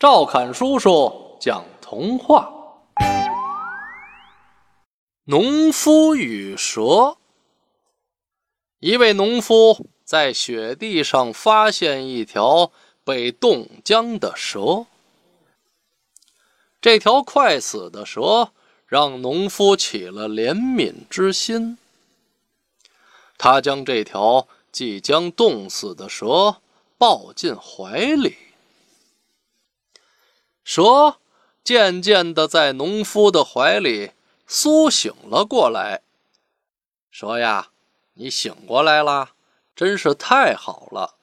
赵侃叔叔讲童话：农夫与蛇。一位农夫在雪地上发现一条被冻僵的蛇，这条快死的蛇让农夫起了怜悯之心。他将这条即将冻死的蛇抱进怀里。蛇渐渐地在农夫的怀里苏醒了过来。蛇呀，你醒过来啦，真是太好了！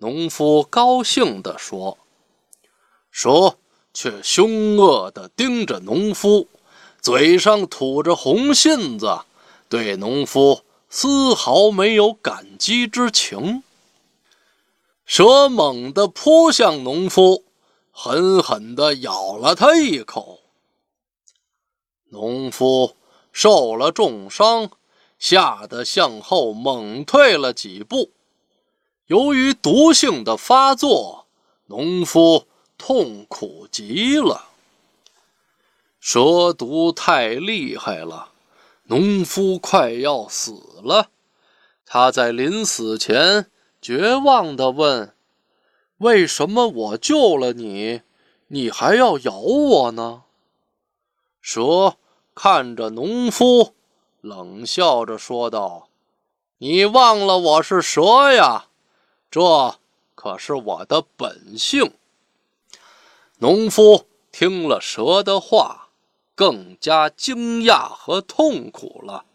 农夫高兴地说。蛇却凶恶地盯着农夫，嘴上吐着红信子，对农夫丝毫没有感激之情。蛇猛地扑向农夫。狠狠地咬了他一口，农夫受了重伤，吓得向后猛退了几步。由于毒性的发作，农夫痛苦极了。蛇毒太厉害了，农夫快要死了。他在临死前绝望地问。为什么我救了你，你还要咬我呢？蛇看着农夫，冷笑着说道：“你忘了我是蛇呀，这可是我的本性。”农夫听了蛇的话，更加惊讶和痛苦了。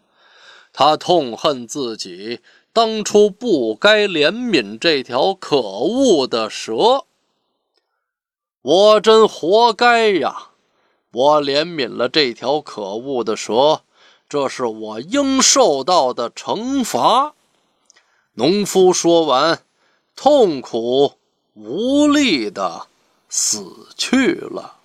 他痛恨自己。当初不该怜悯这条可恶的蛇，我真活该呀！我怜悯了这条可恶的蛇，这是我应受到的惩罚。农夫说完，痛苦无力的死去了。